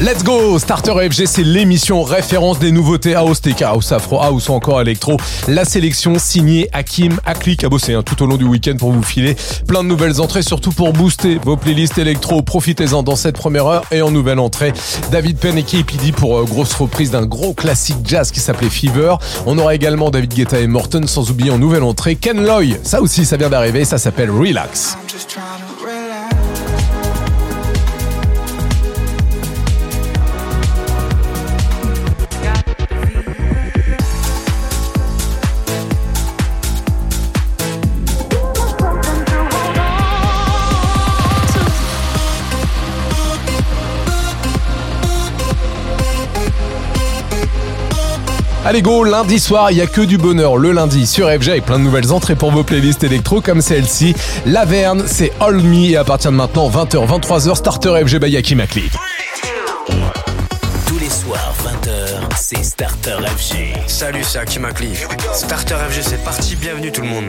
Let's go Starter FG, c'est l'émission référence des nouveautés house, TK house, afro house ou encore électro. La sélection signée Hakim Akli a bossé hein, tout au long du week-end pour vous filer plein de nouvelles entrées, surtout pour booster vos playlists électro. Profitez-en dans cette première heure et en nouvelle entrée, David Penn et KPD pour euh, grosse reprise d'un gros classique jazz qui s'appelait Fever. On aura également David Guetta et Morton, sans oublier en nouvelle entrée Ken Loy. Ça aussi, ça vient d'arriver, ça s'appelle Relax. Allez go, lundi soir, il y a que du bonheur le lundi sur FG avec plein de nouvelles entrées pour vos playlists électro comme celle-ci. Laverne, c'est All Me et à partir de maintenant 20h 23h starter FG by Yaki Makli. Tous les soirs, 20h, c'est Starter FG. Salut, c'est Hakim Akli. Starter FG, c'est parti. Bienvenue tout le monde.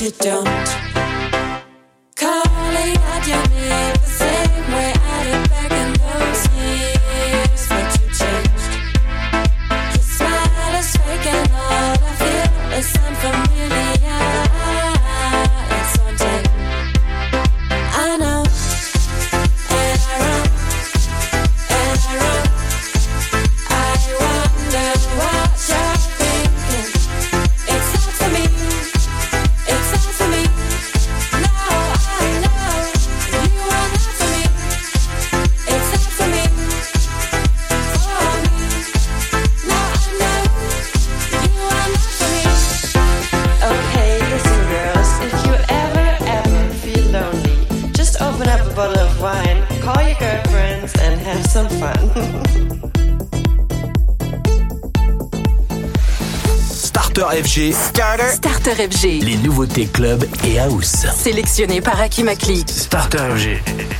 You don't. Starter. Starter FG. Les nouveautés club et house. Sélectionné par Hakim Akli. Starter FG.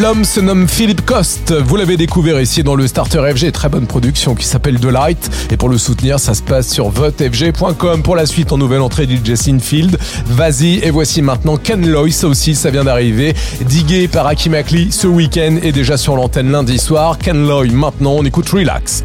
L'homme se nomme Philippe Coste. Vous l'avez découvert ici dans le Starter FG, très bonne production qui s'appelle The Light. Et pour le soutenir, ça se passe sur votefg.com. Pour la suite, en nouvelle entrée du DJ Sinfield, Vas-y, et voici maintenant Ken Loy, ça aussi, ça vient d'arriver. Digué par Aki Makli ce week-end et déjà sur l'antenne lundi soir. Ken Loy, maintenant, on écoute Relax.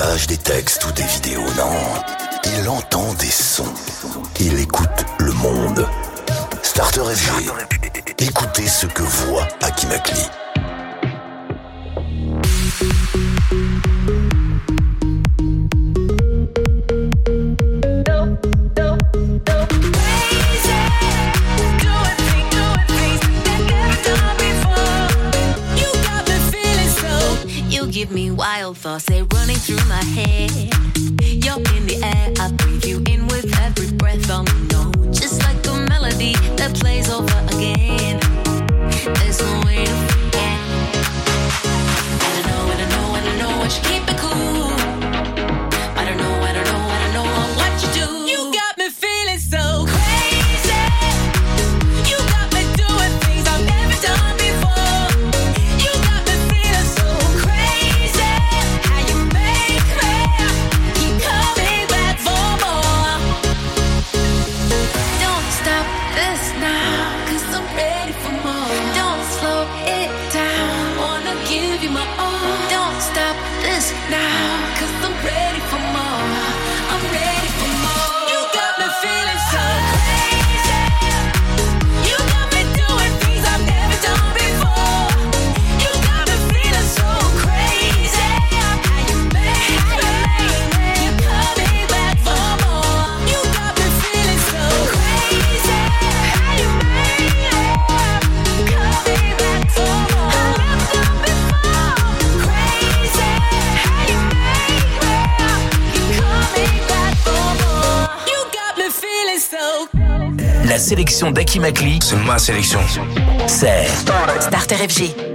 l'image des d'Aki Makli, c'est ma sélection. C'est Starter FG.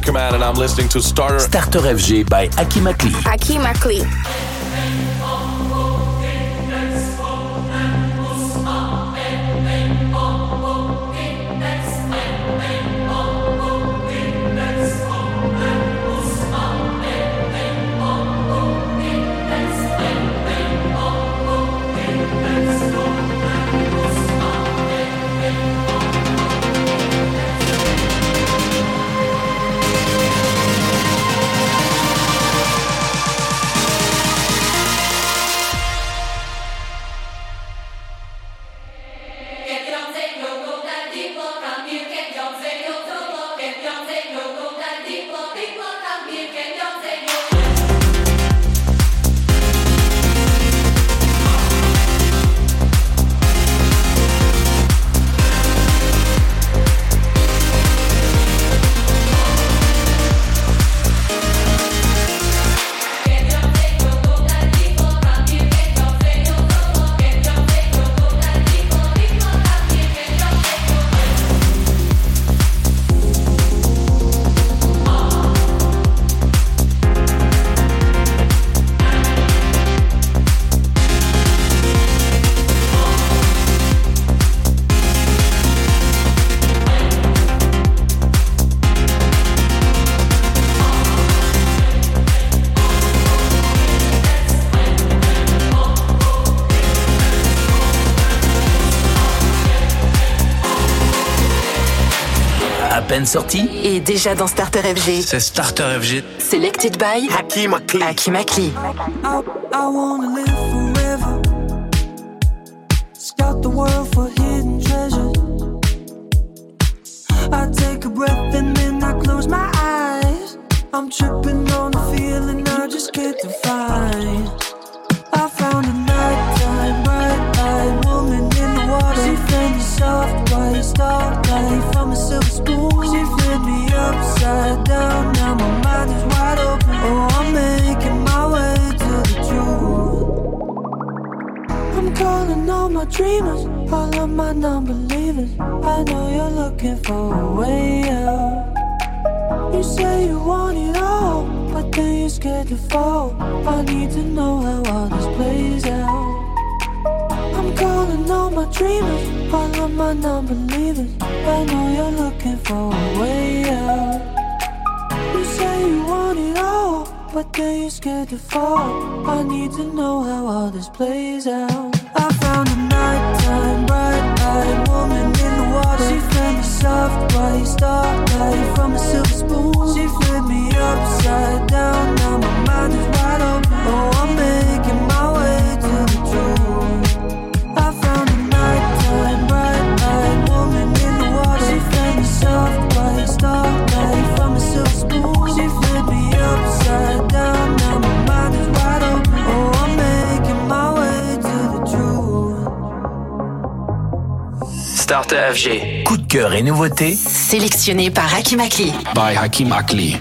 Bakerman, and I'm listening to Starter Starter FG by Aki Makli. Aki Makli. Peine sorti Et déjà dans Starter FG. C'est Starter FG. Selected by Hakim Akli. Hakim Akli. I, I all of my non-believers. I know you're looking for a way out. You say you want it all, but then you're scared to fall. I need to know how all this plays out. I found a nighttime bright-eyed woman in the water. She fed me soft white starlight from a silver spoon. She flipped me upside down. Now my mind is wide open. Oh, I'm making Starter FG. Coup de cœur et nouveautés Sélectionné par Hakim Akli. by Hakim Akli.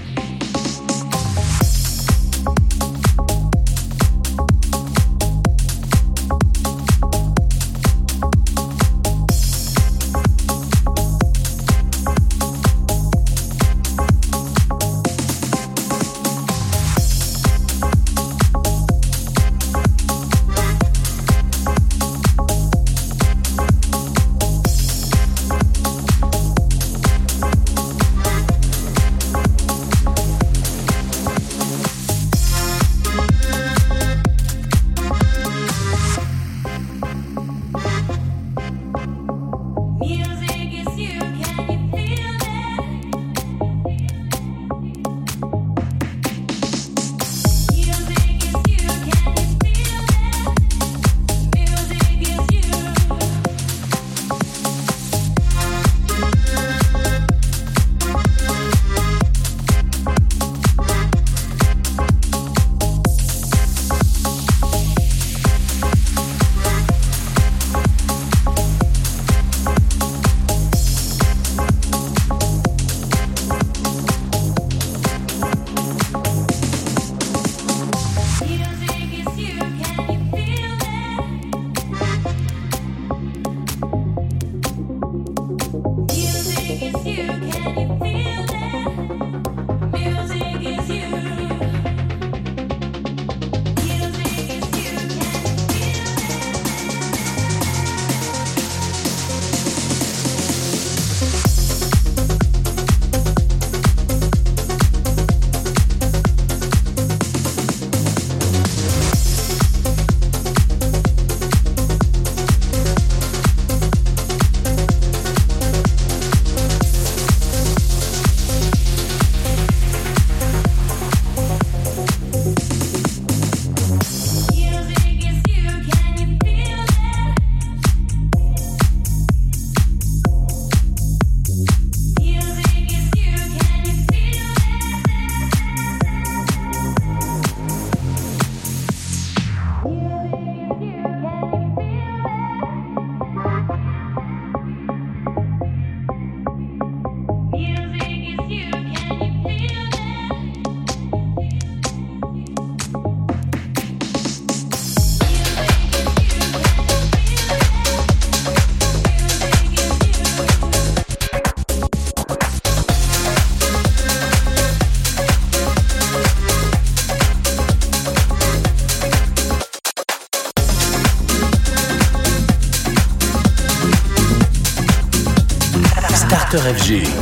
Starter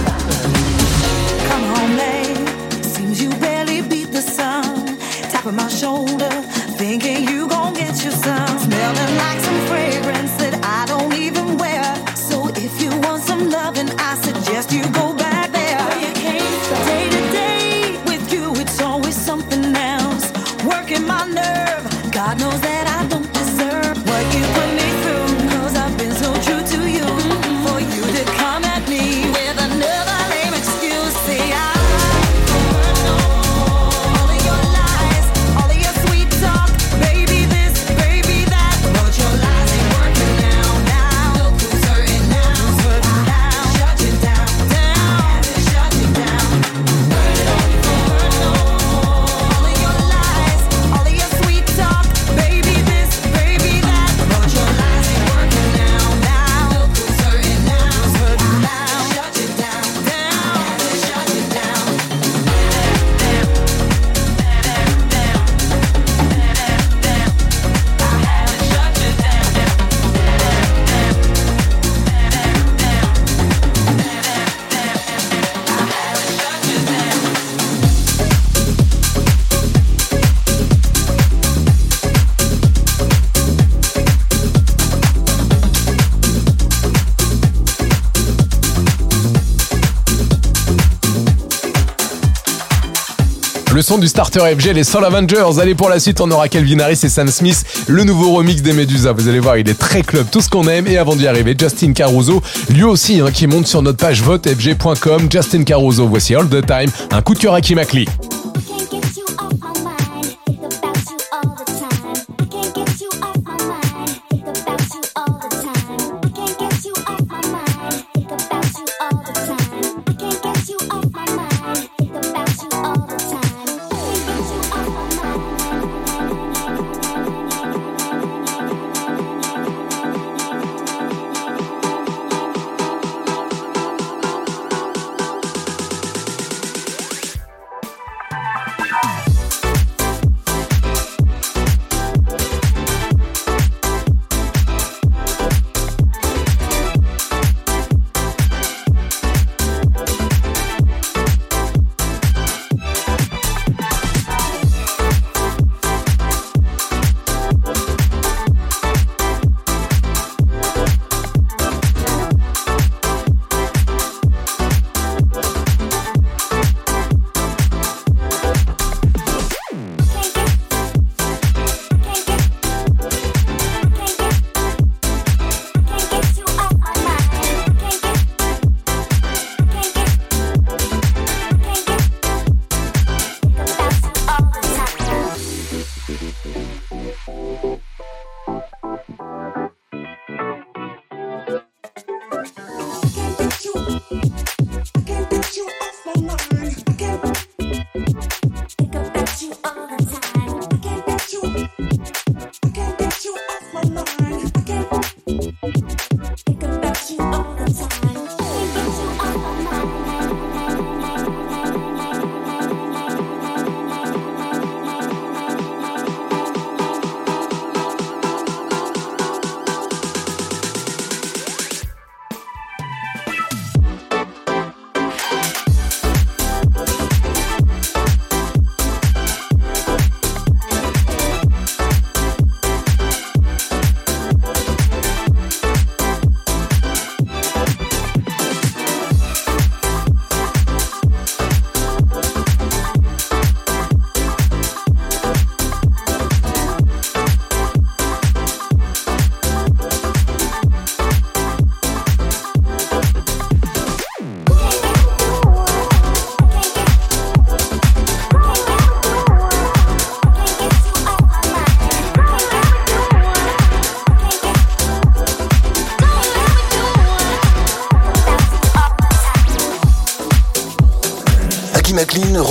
du starter FG, les Soul Avengers. Allez, pour la suite, on aura Calvin Harris et Sam Smith, le nouveau remix des Medusa. Vous allez voir, il est très club, tout ce qu'on aime. Et avant d'y arriver, Justin Caruso, lui aussi, hein, qui monte sur notre page votefg.com. Justin Caruso, voici All the Time, un coup de cœur à Kim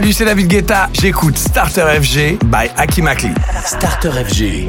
Salut, c'est David Guetta. J'écoute Starter FG by Aki Makli. Starter FG.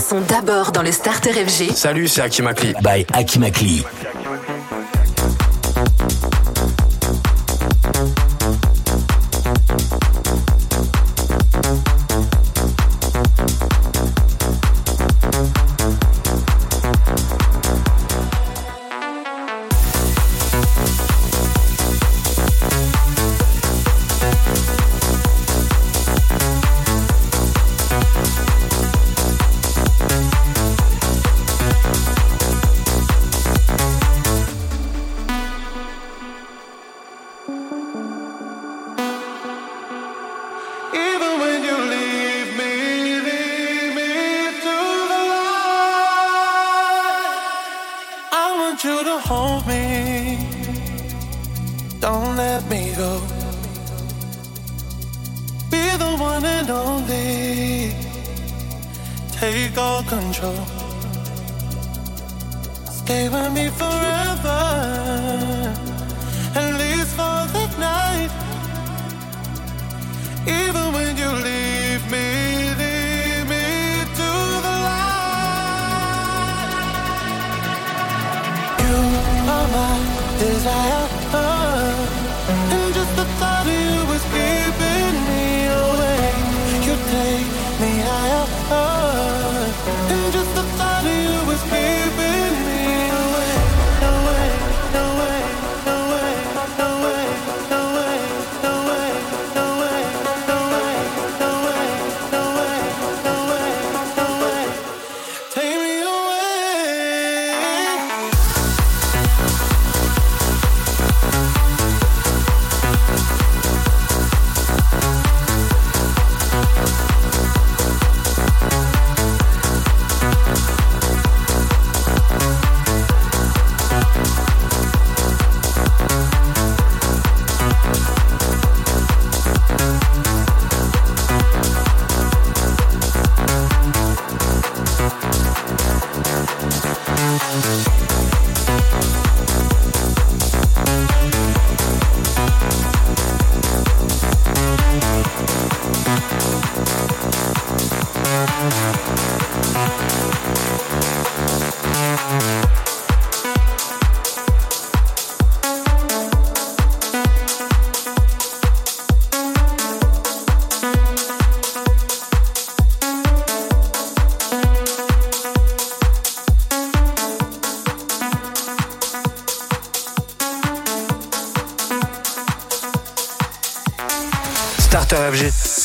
sont d'abord dans le Starter FG. Salut, c'est Akimakli. Bye Akimakli. fly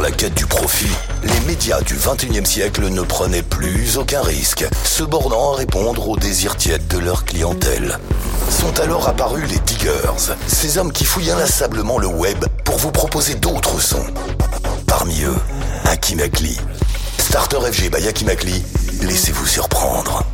La quête du profit, les médias du 21e siècle ne prenaient plus aucun risque, se bornant à répondre aux désirs tièdes de leur clientèle. Sont alors apparus les diggers, ces hommes qui fouillent inlassablement le web pour vous proposer d'autres sons. Parmi eux, Hakim Akli. Starter FG by Hakim Akli, laissez-vous surprendre.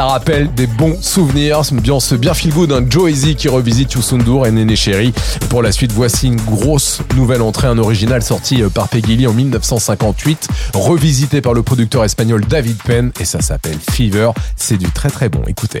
Ça rappelle des bons souvenirs, ambiance bien feel good, un Joe Easy qui revisite Youssoundour et Néné Chéri. Pour la suite, voici une grosse nouvelle entrée, un original sorti euh, par Peggy Lee en 1958, revisité par le producteur espagnol David Penn, et ça s'appelle Fever. C'est du très très bon, écoutez.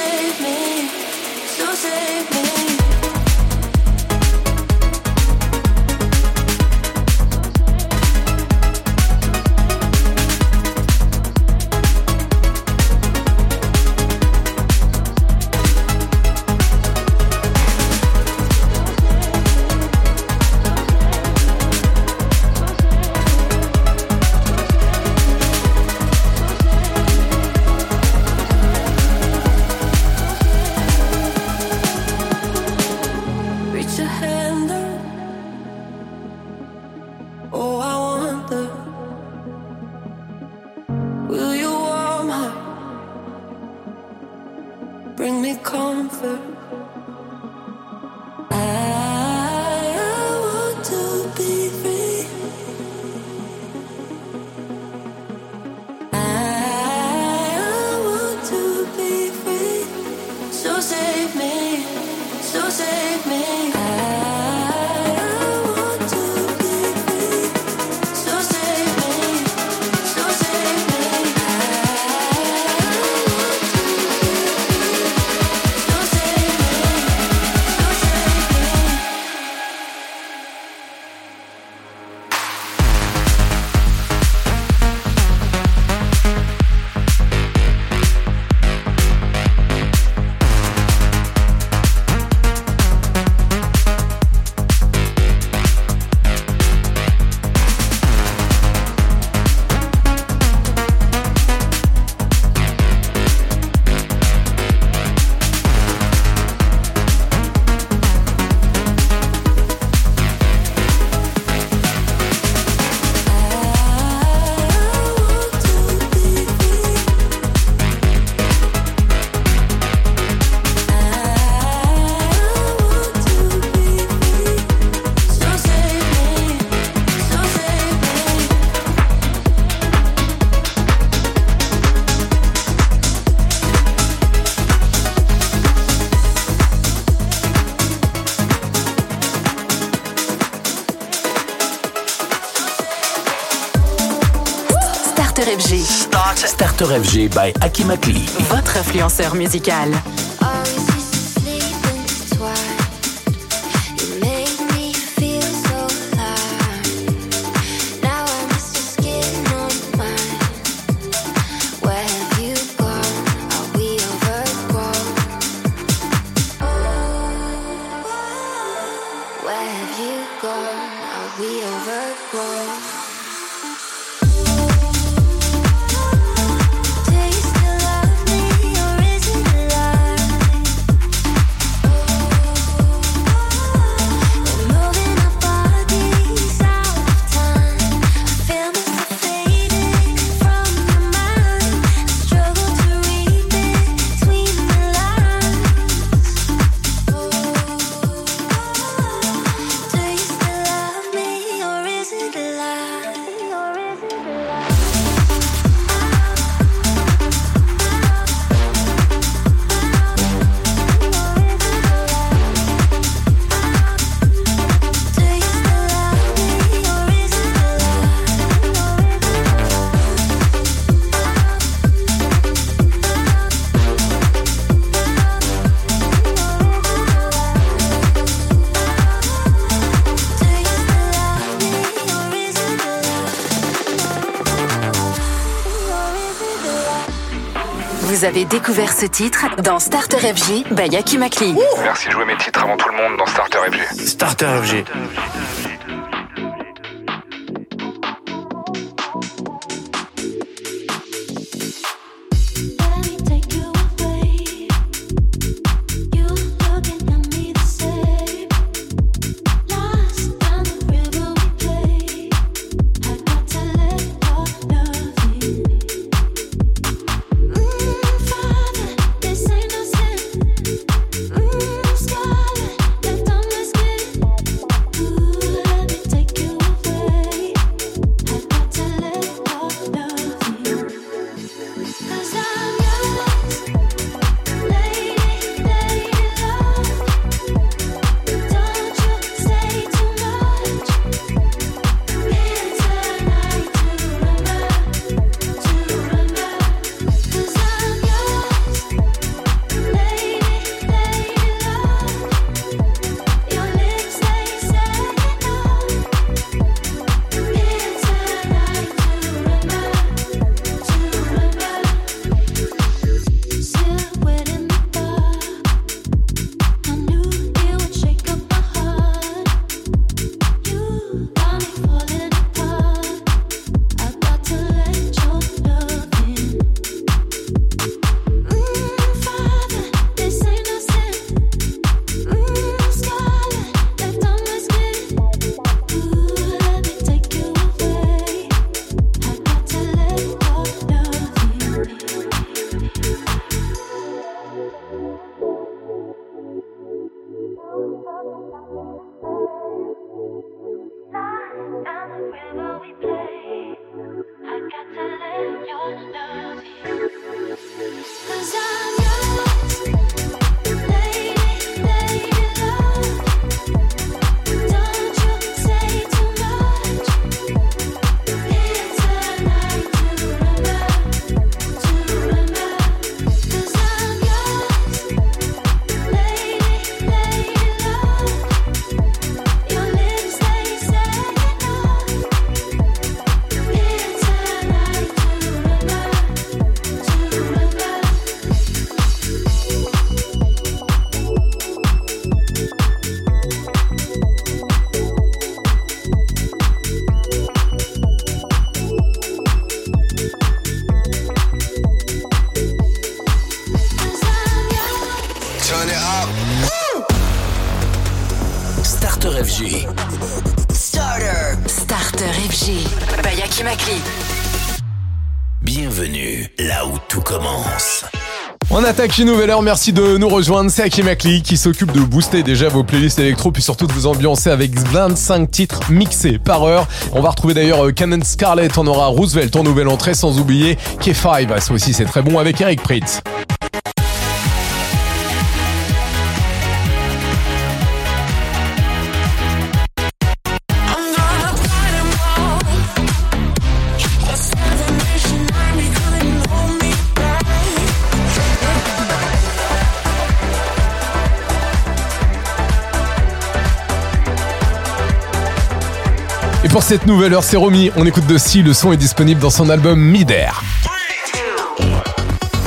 Save me, so save me. By Akimakli. Votre influenceur musical. avez découvert ce titre dans Starter FG by Yaki Makli. Merci de jouer mes titres avant tout le monde dans Starter FG. Starter FG. attaque nouvelle heure. Merci de nous rejoindre. C'est Hakim Akli qui s'occupe de booster déjà vos playlists électro, puis surtout de vous ambiancer avec 25 titres mixés par heure. On va retrouver d'ailleurs euh, Canon Scarlett, on aura Roosevelt en nouvelle entrée, sans oublier K5. Ah, ça aussi, c'est très bon avec Eric Pritz. cette nouvelle heure, c'est Romy. On écoute de si le son est disponible dans son album Midair.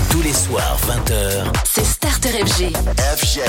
Tous les soirs, 20h, c'est Starter FG. FG.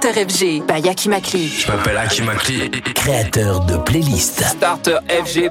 Starter FG by Akimakli. Je m'appelle Akimakli, créateur de playlists. Starter FG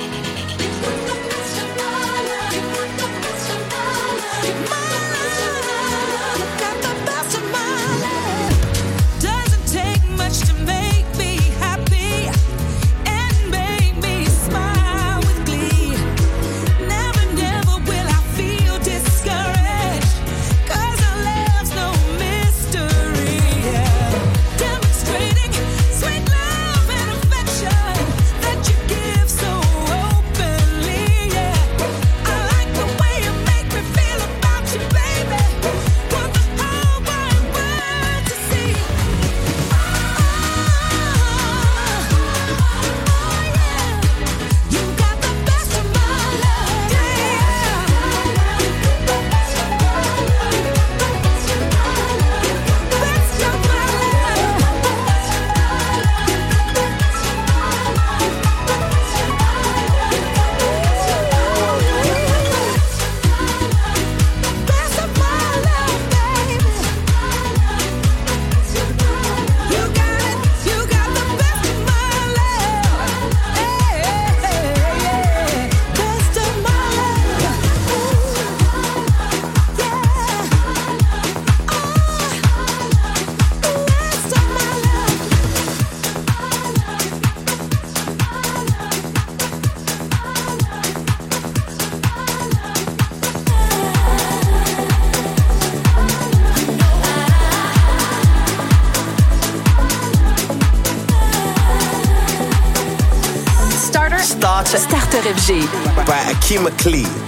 chemically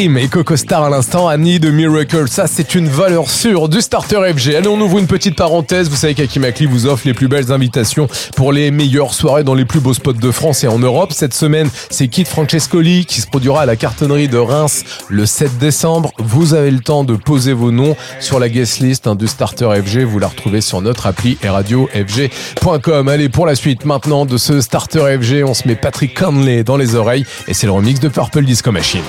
Et Coco Star à l'instant, Annie de Miracle. Ça, c'est une valeur sûre du starter FG. Allez, on ouvre une petite parenthèse. Vous savez qu'Aki Makli vous offre les plus belles invitations pour les meilleures soirées dans les plus beaux spots de France et en Europe. Cette semaine, c'est Kit Francescoli qui se produira à la cartonnerie de Reims le 7 décembre. Vous avez le temps de poser vos noms sur la guest list hein, du starter FG. Vous la retrouvez sur notre appli et radiofg.com. Allez, pour la suite maintenant de ce starter FG, on se met Patrick Conley dans les oreilles et c'est le remix de Purple Disco Machine.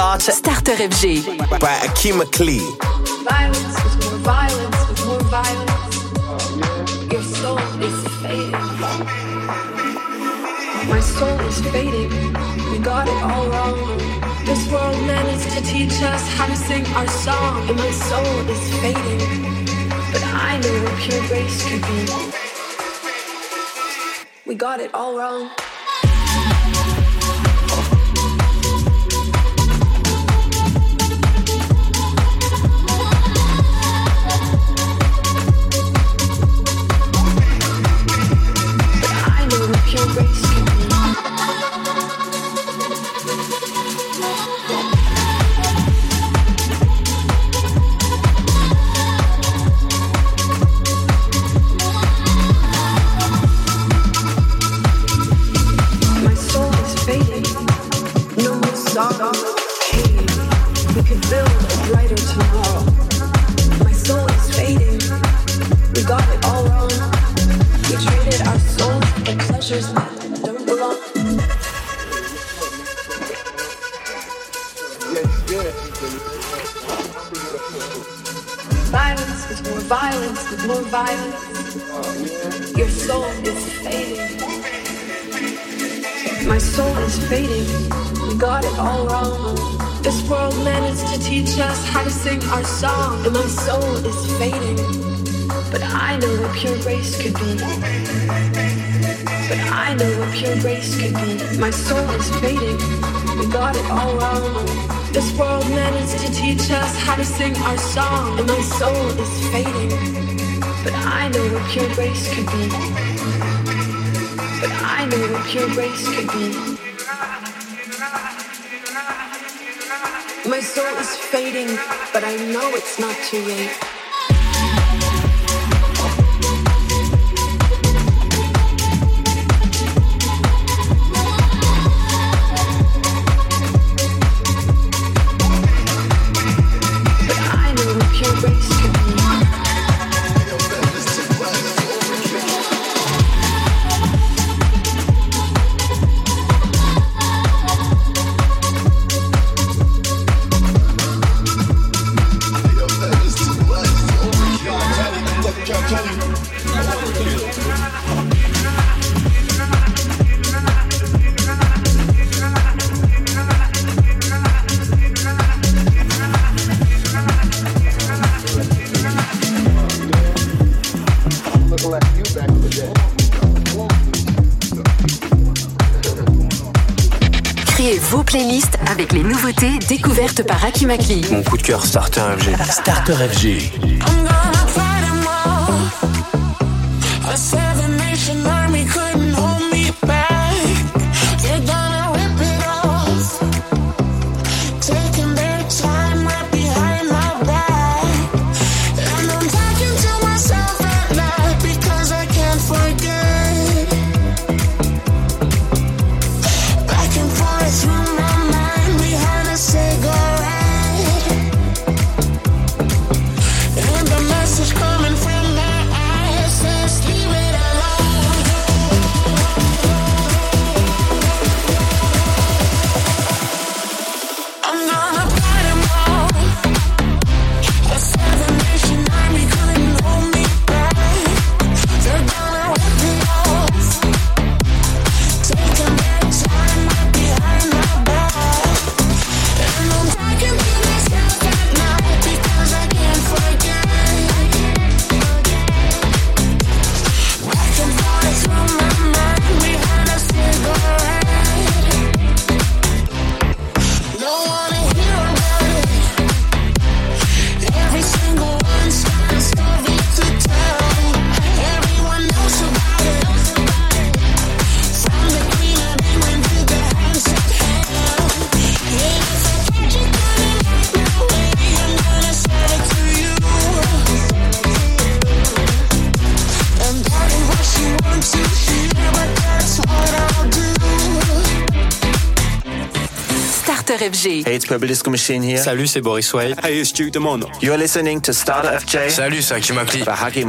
Starter. Starter. Starter FG. By Akima Klee. Violence is more violence with more violence. Your soul is fading. My soul is fading. We got it all wrong. This world managed to teach us how to sing our song, and my soul is fading. But I know what pure grace could be. We got it all wrong. try to sing our song, and my soul is fading. But I know what pure grace could be. But I know what pure grace could be. My soul is fading, but I know it's not too late. découverte par Aki Makli. Mon coup de cœur Starter FG. Starter FG. Purple Disco Machine here. Salut, c'est Boris Way. Hey, it's Duke Demon. You're listening to Starter FJ. Salut, c'est Hakim Akli. By Hakim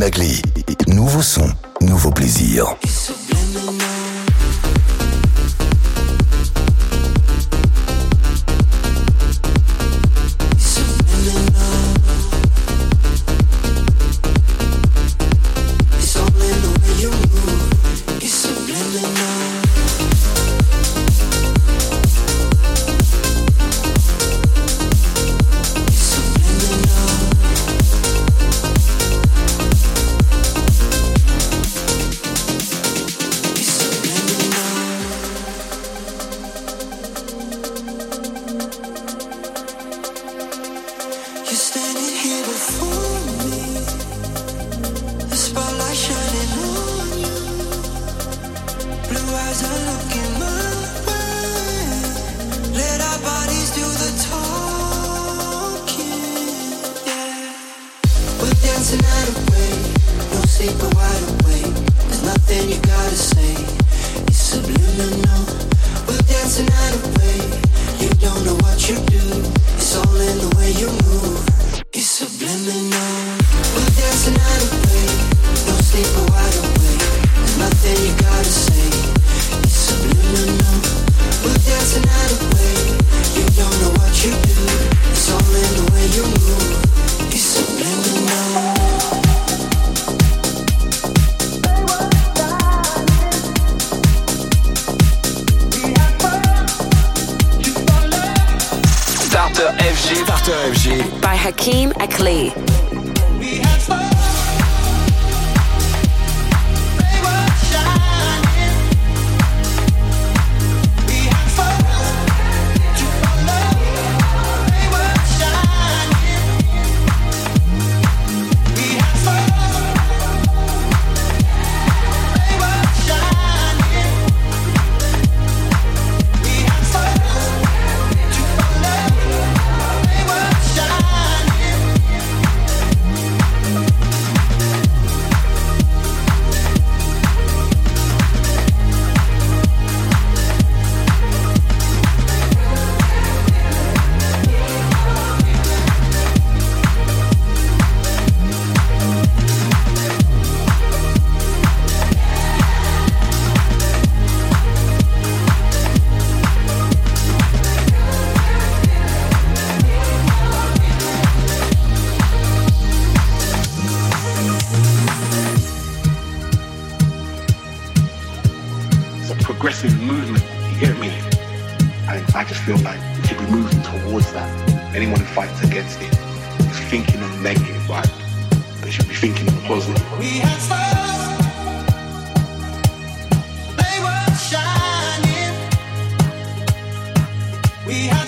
Nagli. is movement. You hear me? And I just feel like we should be moving towards that. Anyone who fights against it is thinking on the negative, right? They should be thinking on positive. We have stars. They were shining. We had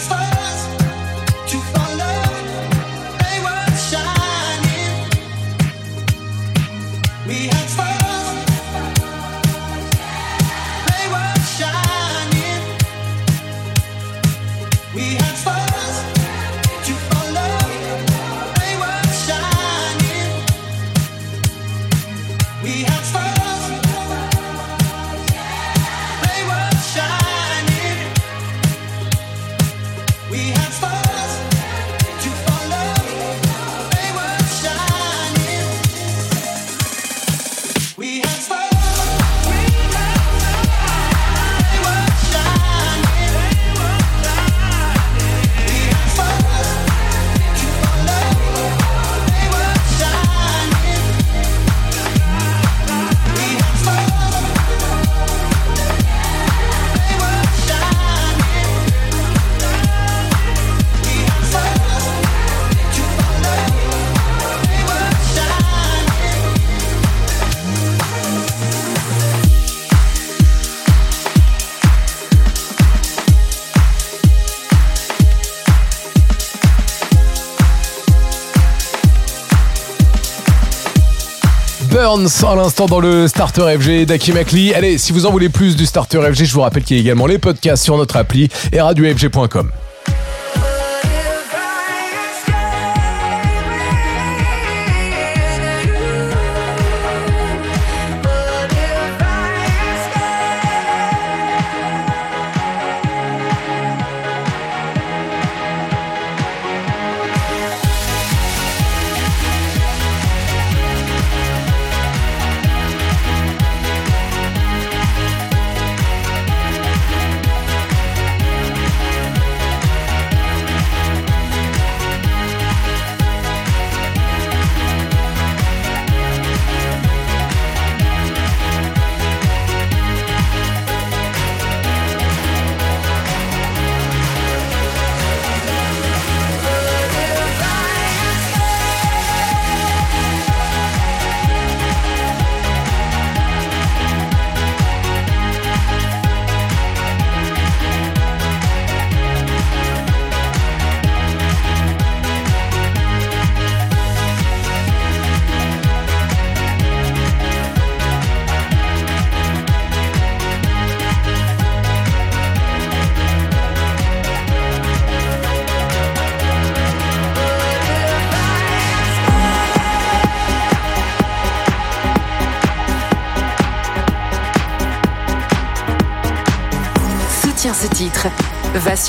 À l'instant dans le Starter FG d'Aki Makli. Allez, si vous en voulez plus du Starter FG, je vous rappelle qu'il y a également les podcasts sur notre appli et radiofg.com.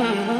Mm-hmm.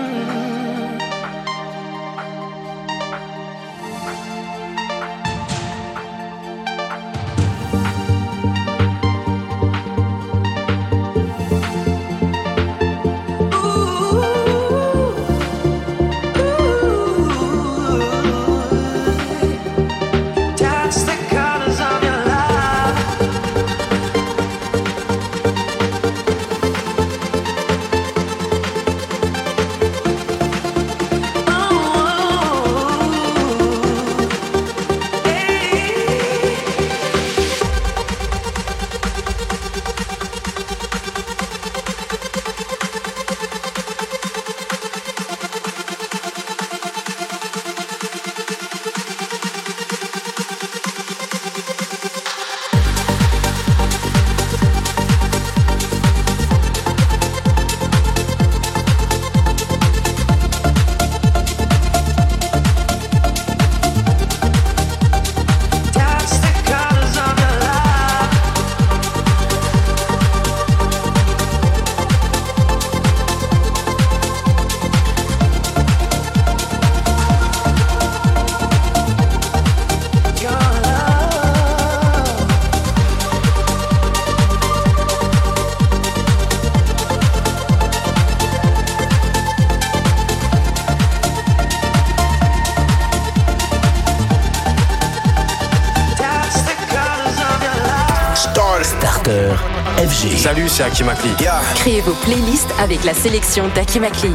C'est Akimakli. Créez vos playlists avec la sélection d'Akimakli.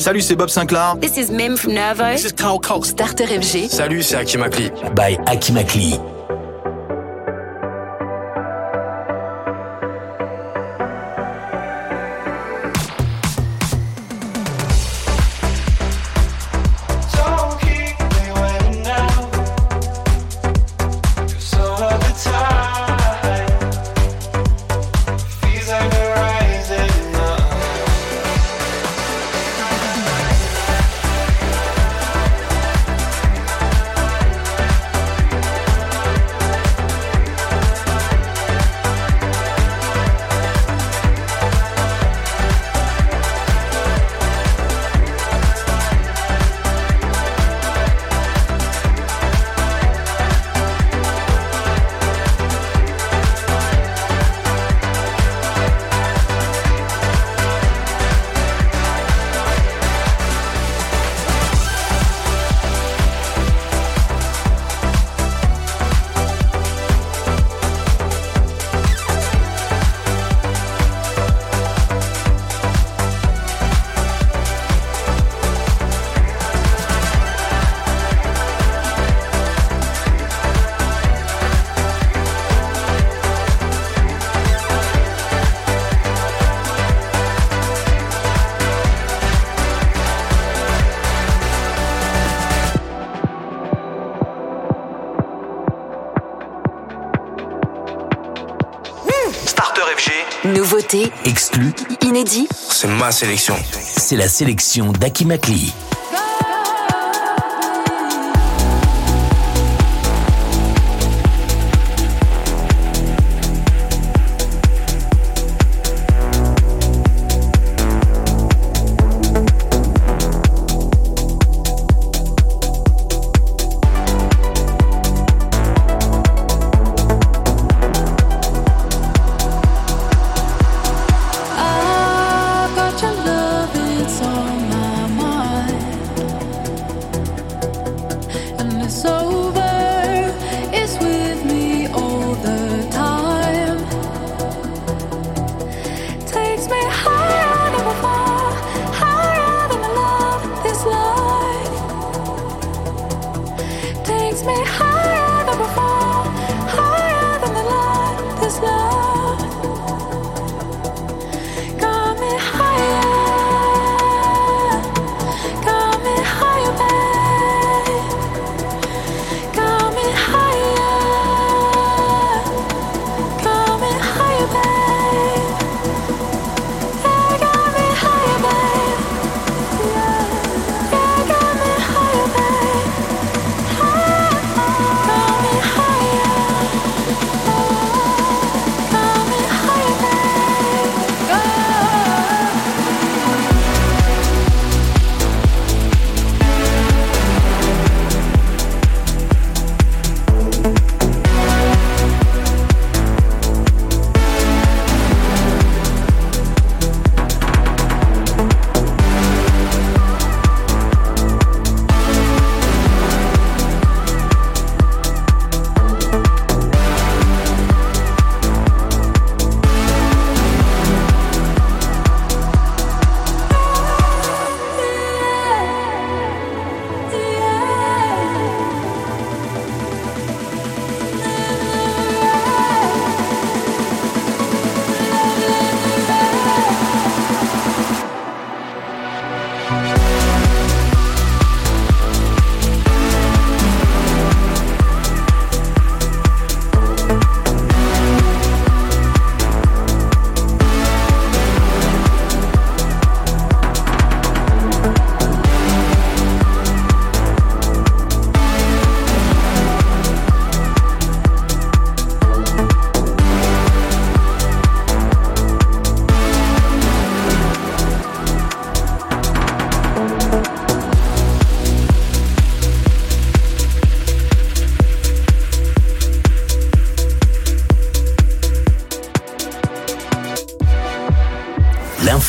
Salut, c'est Bob Sinclair. This is Mim from Nervo. This is Carl Cox. Starter FG. Salut, c'est Akimakli. By Akimakli. exclus. C'est ma sélection. C'est la sélection d'Aki Makli.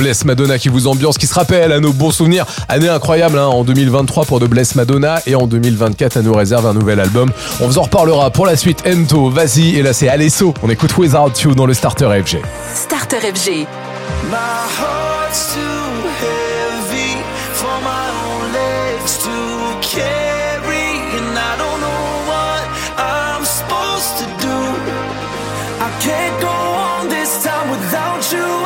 Bless Madonna qui vous ambiance, qui se rappelle à nos bons souvenirs. Année incroyable hein, en 2023 pour de Bless Madonna et en 2024 elle nous réserve un nouvel album. On vous en reparlera pour la suite. Ento, vas-y et là c'est Alesso. On écoute Without You dans le Starter FG. Starter FG. My heart's too heavy for my own legs to carry, and I don't know what I'm supposed to do. I can't go on this time without you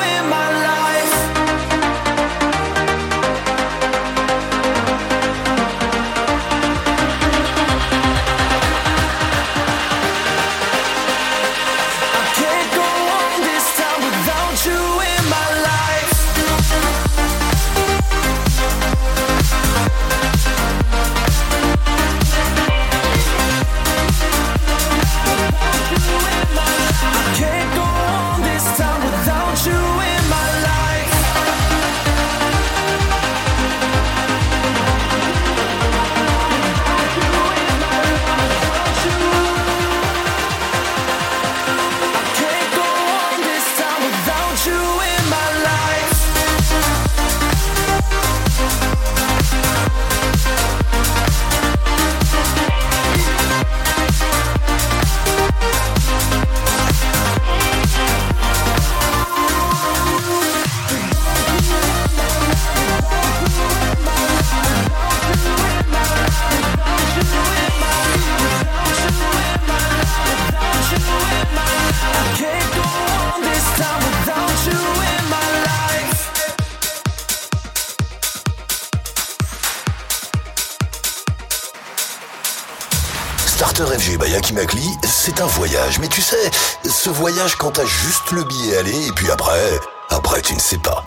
Starter FG by Akimakli, c'est un voyage. Mais tu sais, ce voyage quand t'as juste le billet aller et puis après, après tu ne sais pas.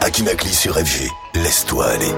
Akimakli sur FG, laisse-toi aller.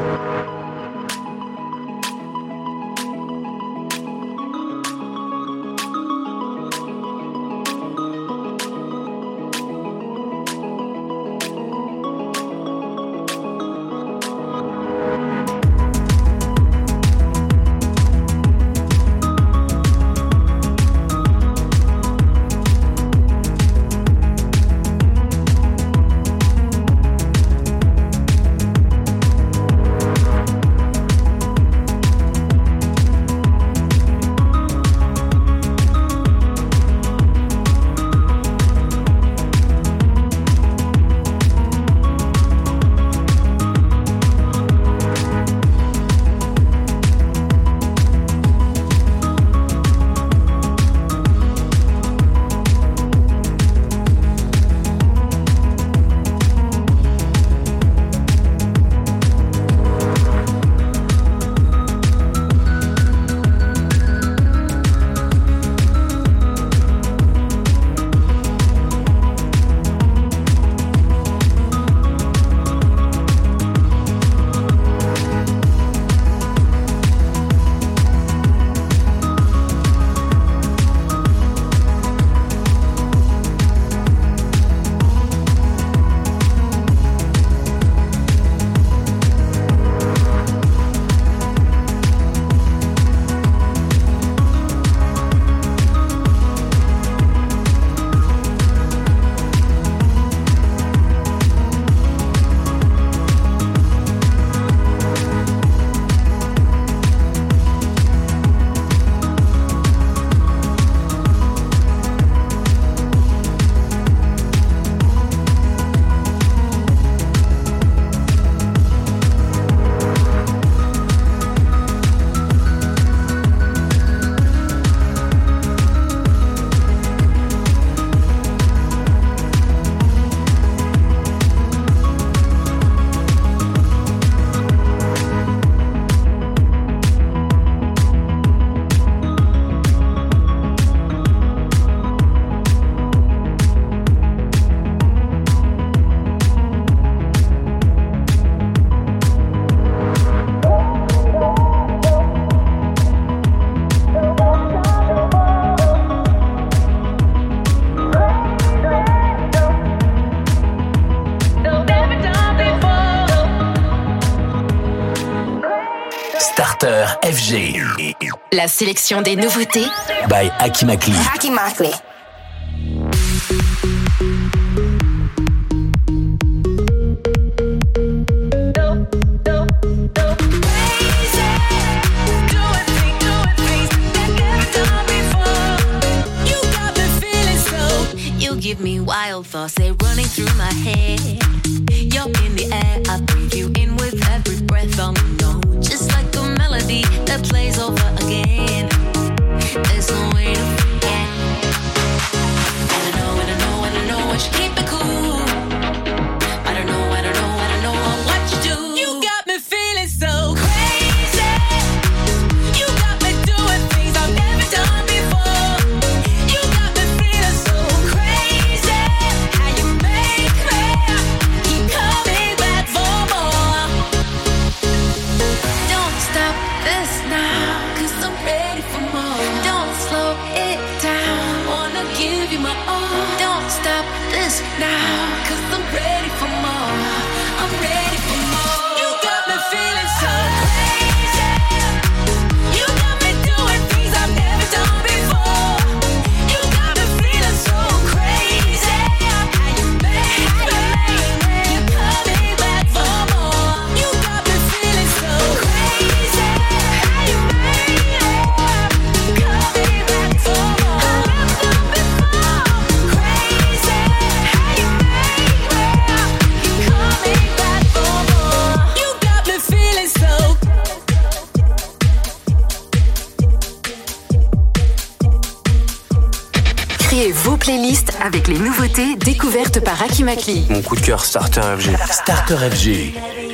La sélection des nouveautés By Akimakli. Akimakli. give you my all. les nouveautés découvertes par Akimakli. Mon coup de cœur Starter FG. Starter FG.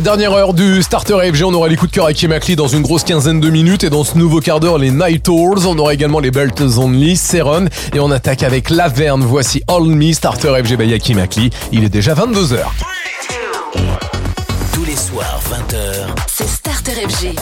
cette dernière heure du Starter FG, on aura les coups de cœur avec Yemakli dans une grosse quinzaine de minutes. Et dans ce nouveau quart d'heure, les Night Owls. On aura également les Belts Only, Seron. Et on attaque avec Laverne. Voici All Me, Starter FG by bah, Yakimakli. Il est déjà 22h. Tous les soirs, 20h. C'est Starter FG.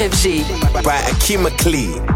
RFG. By Akima Klee.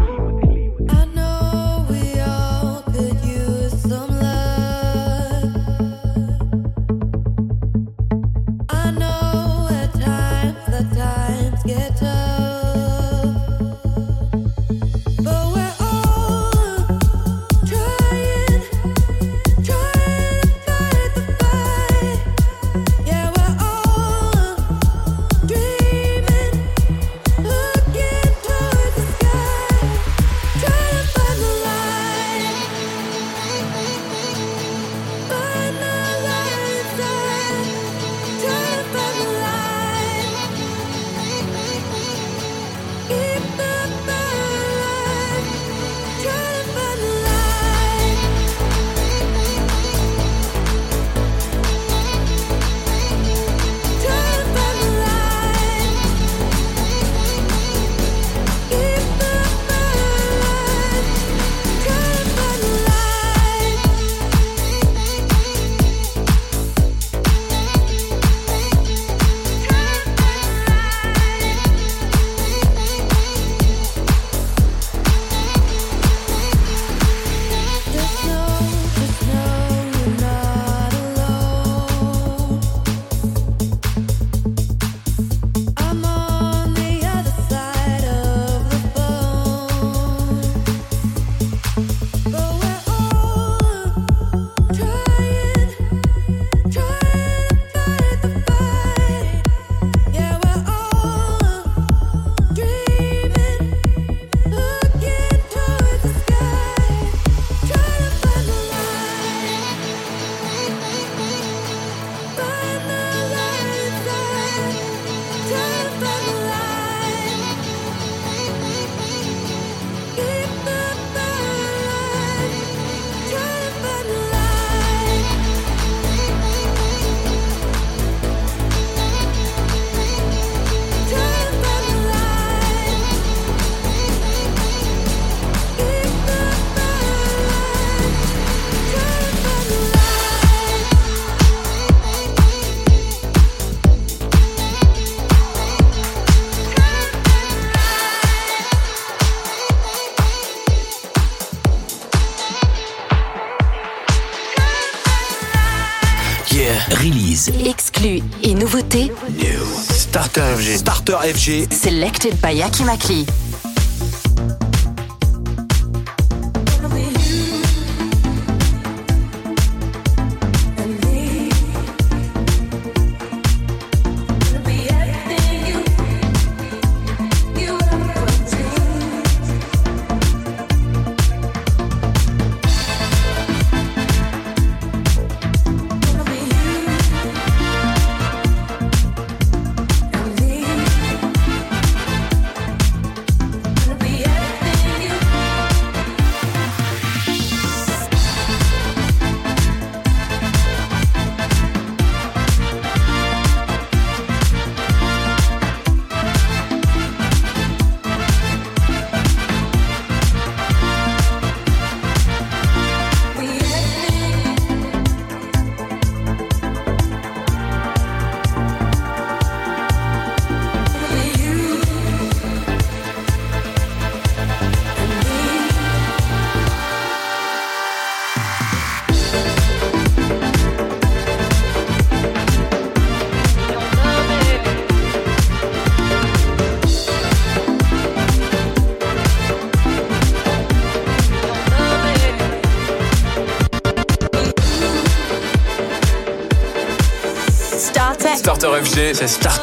Starter FG. Selected by Yaki Makli.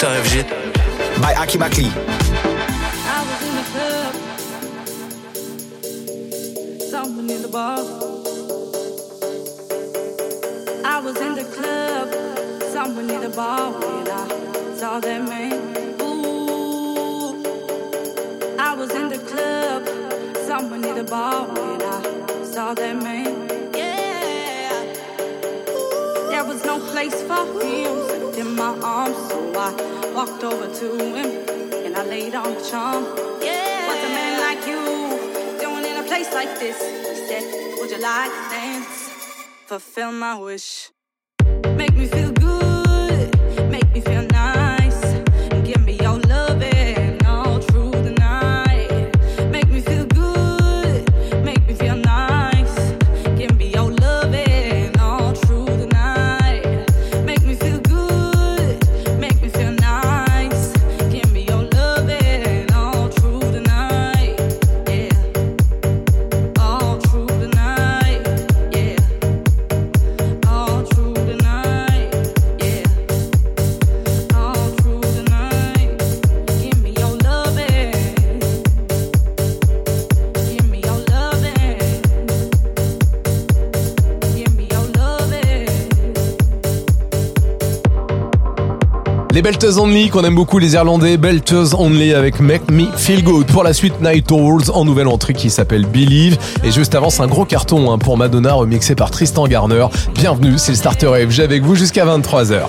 t'arrive, j'ai Les Belters Only qu'on aime beaucoup les Irlandais, Belters Only avec Make Me Feel Good. Pour la suite Night Owls en nouvelle entrée qui s'appelle Believe. Et juste avant c'est un gros carton hein, pour Madonna remixé par Tristan Garner. Bienvenue, c'est le Starter FG avec vous jusqu'à 23h.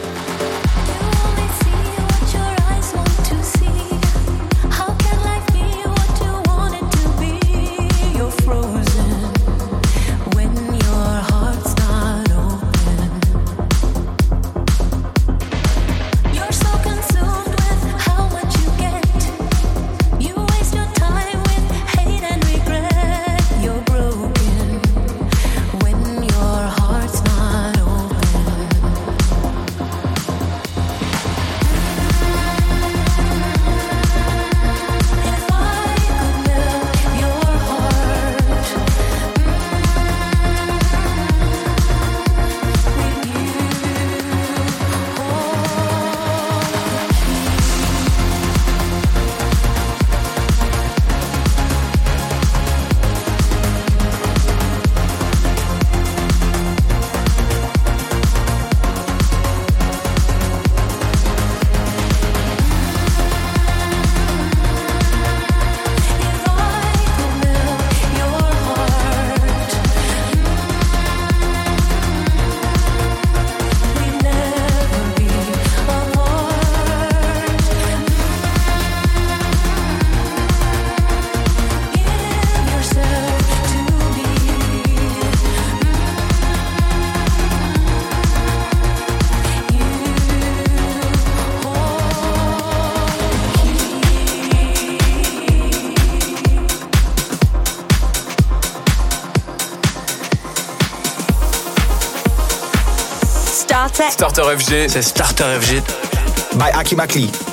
C'est Starter FG. By Aki Makli.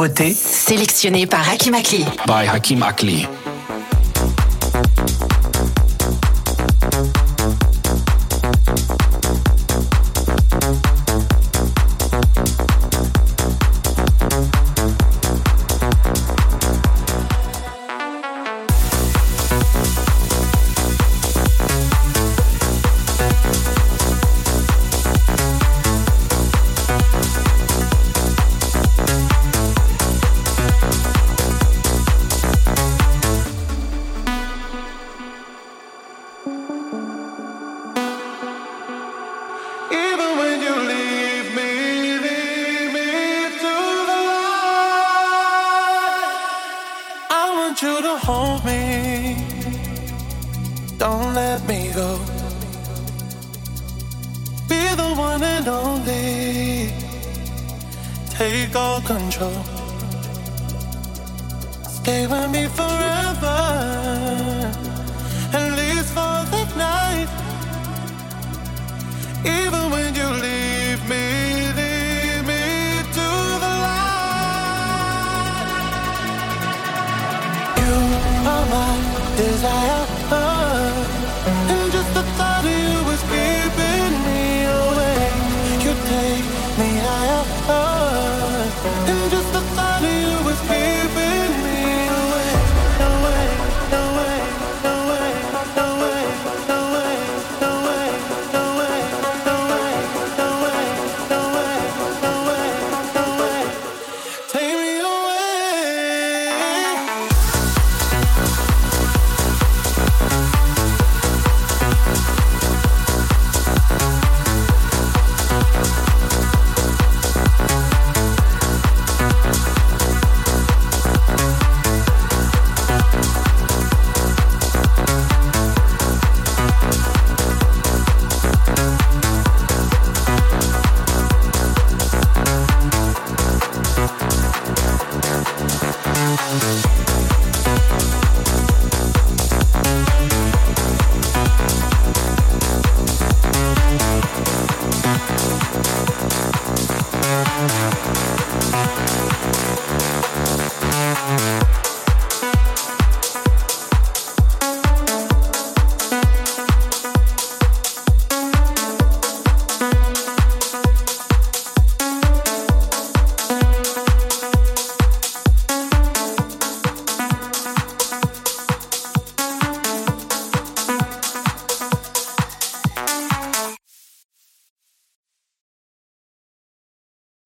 nouveautés Sélectionné par Hakim Akli. by Hakim Akli.